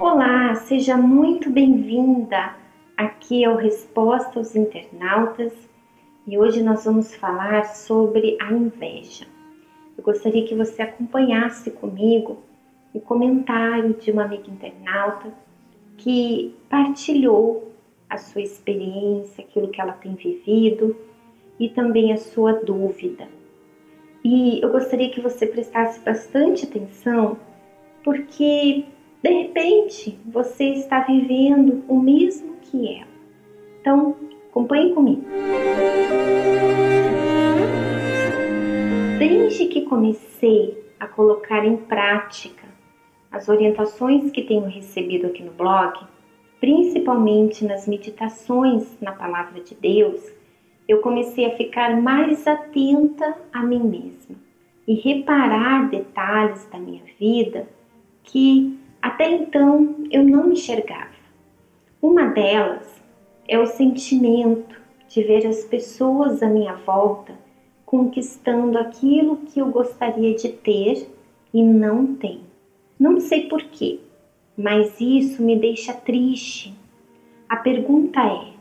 Olá, seja muito bem-vinda aqui ao Resposta aos Internautas e hoje nós vamos falar sobre a inveja. Eu gostaria que você acompanhasse comigo o comentário de uma amiga internauta que partilhou a sua experiência, aquilo que ela tem vivido e também a sua dúvida. E eu gostaria que você prestasse bastante atenção, porque de repente você está vivendo o mesmo que ela. Então, acompanhe comigo. Desde que comecei a colocar em prática as orientações que tenho recebido aqui no blog, principalmente nas meditações na Palavra de Deus, eu comecei a ficar mais atenta a mim mesma e reparar detalhes da minha vida que até então eu não enxergava. Uma delas é o sentimento de ver as pessoas à minha volta conquistando aquilo que eu gostaria de ter e não tenho. Não sei porquê, mas isso me deixa triste. A pergunta é: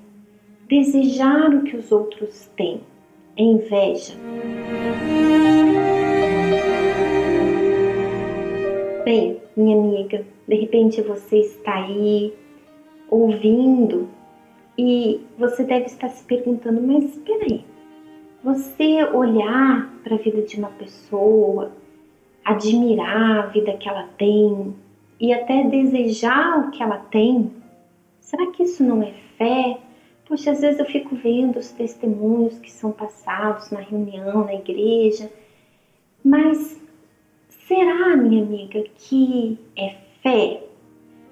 desejar o que os outros têm é inveja? Bem, minha amiga, de repente você está aí ouvindo e você deve estar se perguntando: mas espera aí, você olhar para a vida de uma pessoa admirar a vida que ela tem e até desejar o que ela tem, será que isso não é fé? Poxa, às vezes eu fico vendo os testemunhos que são passados na reunião, na igreja, mas minha amiga, que é fé?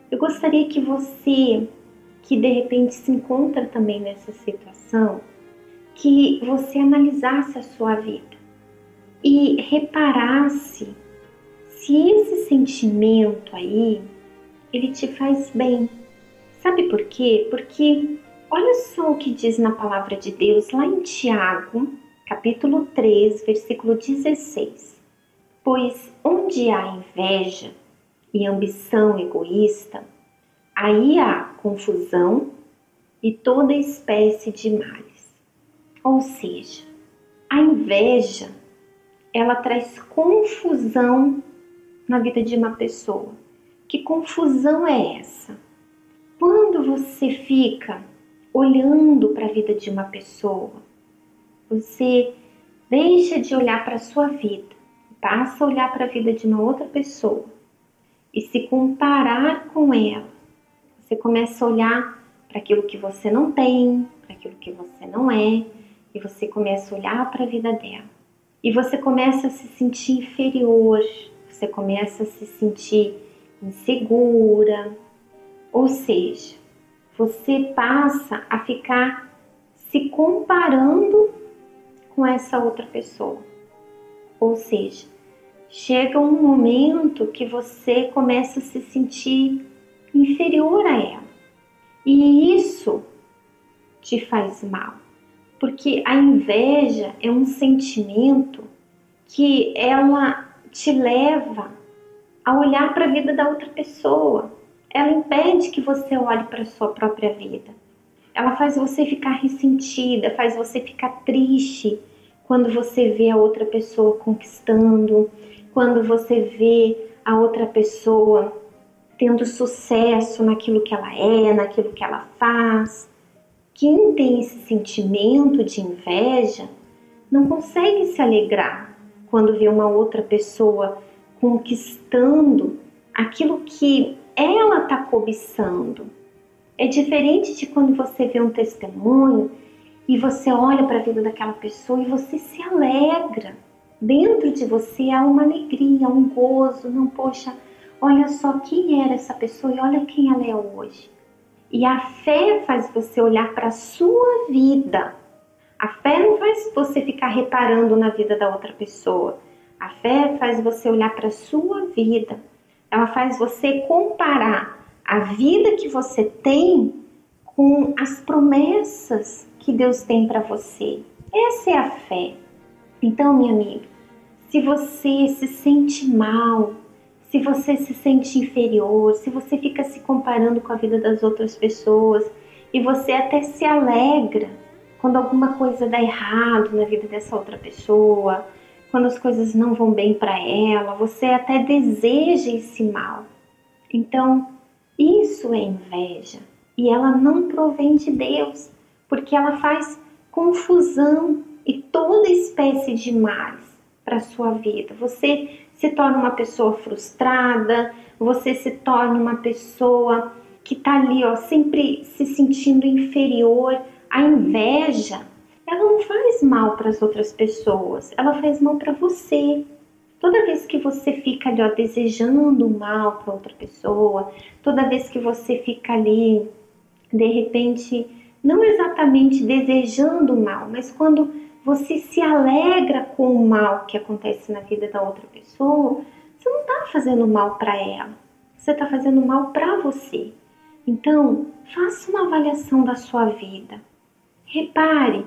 Eu gostaria que você, que de repente se encontra também nessa situação, que você analisasse a sua vida e reparasse se esse sentimento aí, ele te faz bem. Sabe por quê? Porque olha só o que diz na palavra de Deus lá em Tiago, capítulo 3, versículo 16. Pois onde há inveja e ambição egoísta, aí há confusão e toda espécie de males. Ou seja, a inveja ela traz confusão na vida de uma pessoa. Que confusão é essa? Quando você fica olhando para a vida de uma pessoa, você deixa de olhar para a sua vida, passa a olhar para a vida de uma outra pessoa e se comparar com ela. Você começa a olhar para aquilo que você não tem, para aquilo que você não é, e você começa a olhar para a vida dela. E você começa a se sentir inferior, você começa a se sentir insegura, ou seja, você passa a ficar se comparando com essa outra pessoa. Ou seja, chega um momento que você começa a se sentir inferior a ela. E isso te faz mal, porque a inveja é um sentimento que ela te leva a olhar para a vida da outra pessoa. Ela impede que você olhe para a sua própria vida. Ela faz você ficar ressentida, faz você ficar triste quando você vê a outra pessoa conquistando, quando você vê a outra pessoa tendo sucesso naquilo que ela é, naquilo que ela faz. Quem tem esse sentimento de inveja não consegue se alegrar quando vê uma outra pessoa conquistando aquilo que ela está cobiçando. É diferente de quando você vê um testemunho e você olha para a vida daquela pessoa e você se alegra. Dentro de você há uma alegria, um gozo. Não, poxa, olha só quem era essa pessoa e olha quem ela é hoje. E a fé faz você olhar para a sua vida a fé não faz você ficar reparando na vida da outra pessoa. A fé faz você olhar para a sua vida. Ela faz você comparar a vida que você tem com as promessas que Deus tem para você. Essa é a fé. Então, minha amiga, se você se sente mal, se você se sente inferior, se você fica se comparando com a vida das outras pessoas e você até se alegra quando alguma coisa dá errado na vida dessa outra pessoa, quando as coisas não vão bem para ela, você até deseja esse mal. Então, isso é inveja e ela não provém de Deus, porque ela faz confusão e toda espécie de males para sua vida. Você se torna uma pessoa frustrada, você se torna uma pessoa que está ali, ó, sempre se sentindo inferior. A inveja ela não faz mal para as outras pessoas, ela faz mal para você. Toda vez que você fica ali ó, desejando mal para outra pessoa, toda vez que você fica ali, de repente, não exatamente desejando mal, mas quando você se alegra com o mal que acontece na vida da outra pessoa, você não está fazendo mal para ela, você está fazendo mal para você. Então, faça uma avaliação da sua vida. Repare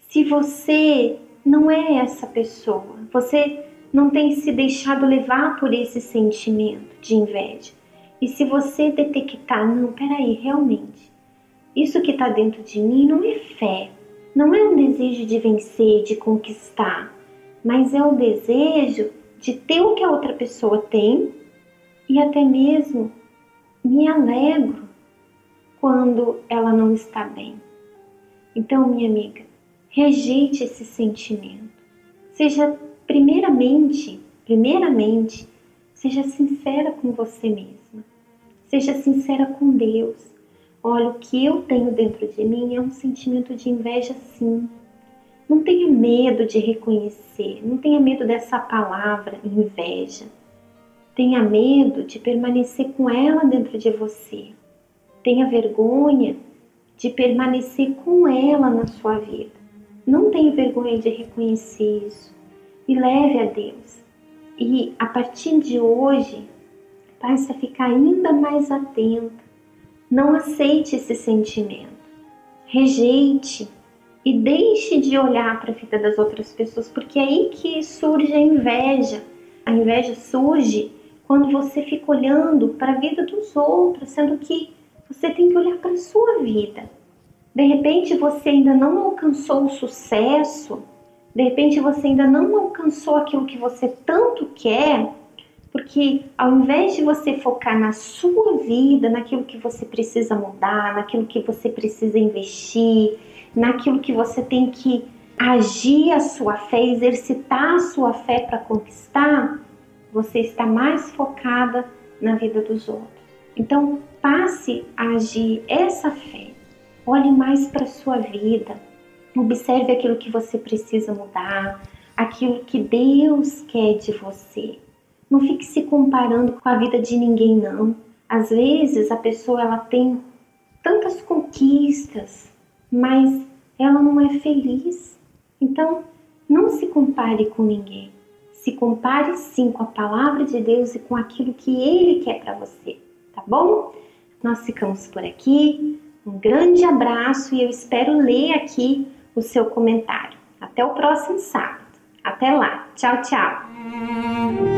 se você não é essa pessoa, você não tem se deixado levar por esse sentimento de inveja. E se você detectar, não, peraí, realmente, isso que está dentro de mim não é fé, não é um desejo de vencer, de conquistar, mas é o desejo de ter o que a outra pessoa tem e até mesmo me alegro quando ela não está bem. Então, minha amiga, rejeite esse sentimento. Seja primeiramente, primeiramente, seja sincera com você mesma. Seja sincera com Deus. Olha, o que eu tenho dentro de mim é um sentimento de inveja, sim. Não tenha medo de reconhecer, não tenha medo dessa palavra inveja. Tenha medo de permanecer com ela dentro de você. Tenha vergonha de permanecer com ela na sua vida. Não tenha vergonha de reconhecer isso e leve a Deus. E a partir de hoje, passe a ficar ainda mais atenta. Não aceite esse sentimento. Rejeite e deixe de olhar para a vida das outras pessoas, porque é aí que surge a inveja. A inveja surge quando você fica olhando para a vida dos outros, sendo que você tem que olhar para a sua vida. De repente você ainda não alcançou o sucesso, de repente você ainda não alcançou aquilo que você tanto quer, porque ao invés de você focar na sua vida, naquilo que você precisa mudar, naquilo que você precisa investir, naquilo que você tem que agir a sua fé, exercitar a sua fé para conquistar, você está mais focada na vida dos outros. Então, passe a agir essa fé Olhe mais para a sua vida. Observe aquilo que você precisa mudar, aquilo que Deus quer de você. Não fique se comparando com a vida de ninguém não. Às vezes a pessoa ela tem tantas conquistas, mas ela não é feliz. Então, não se compare com ninguém. Se compare sim com a palavra de Deus e com aquilo que ele quer para você, tá bom? Nós ficamos por aqui. Um grande abraço e eu espero ler aqui o seu comentário. Até o próximo sábado. Até lá. Tchau, tchau.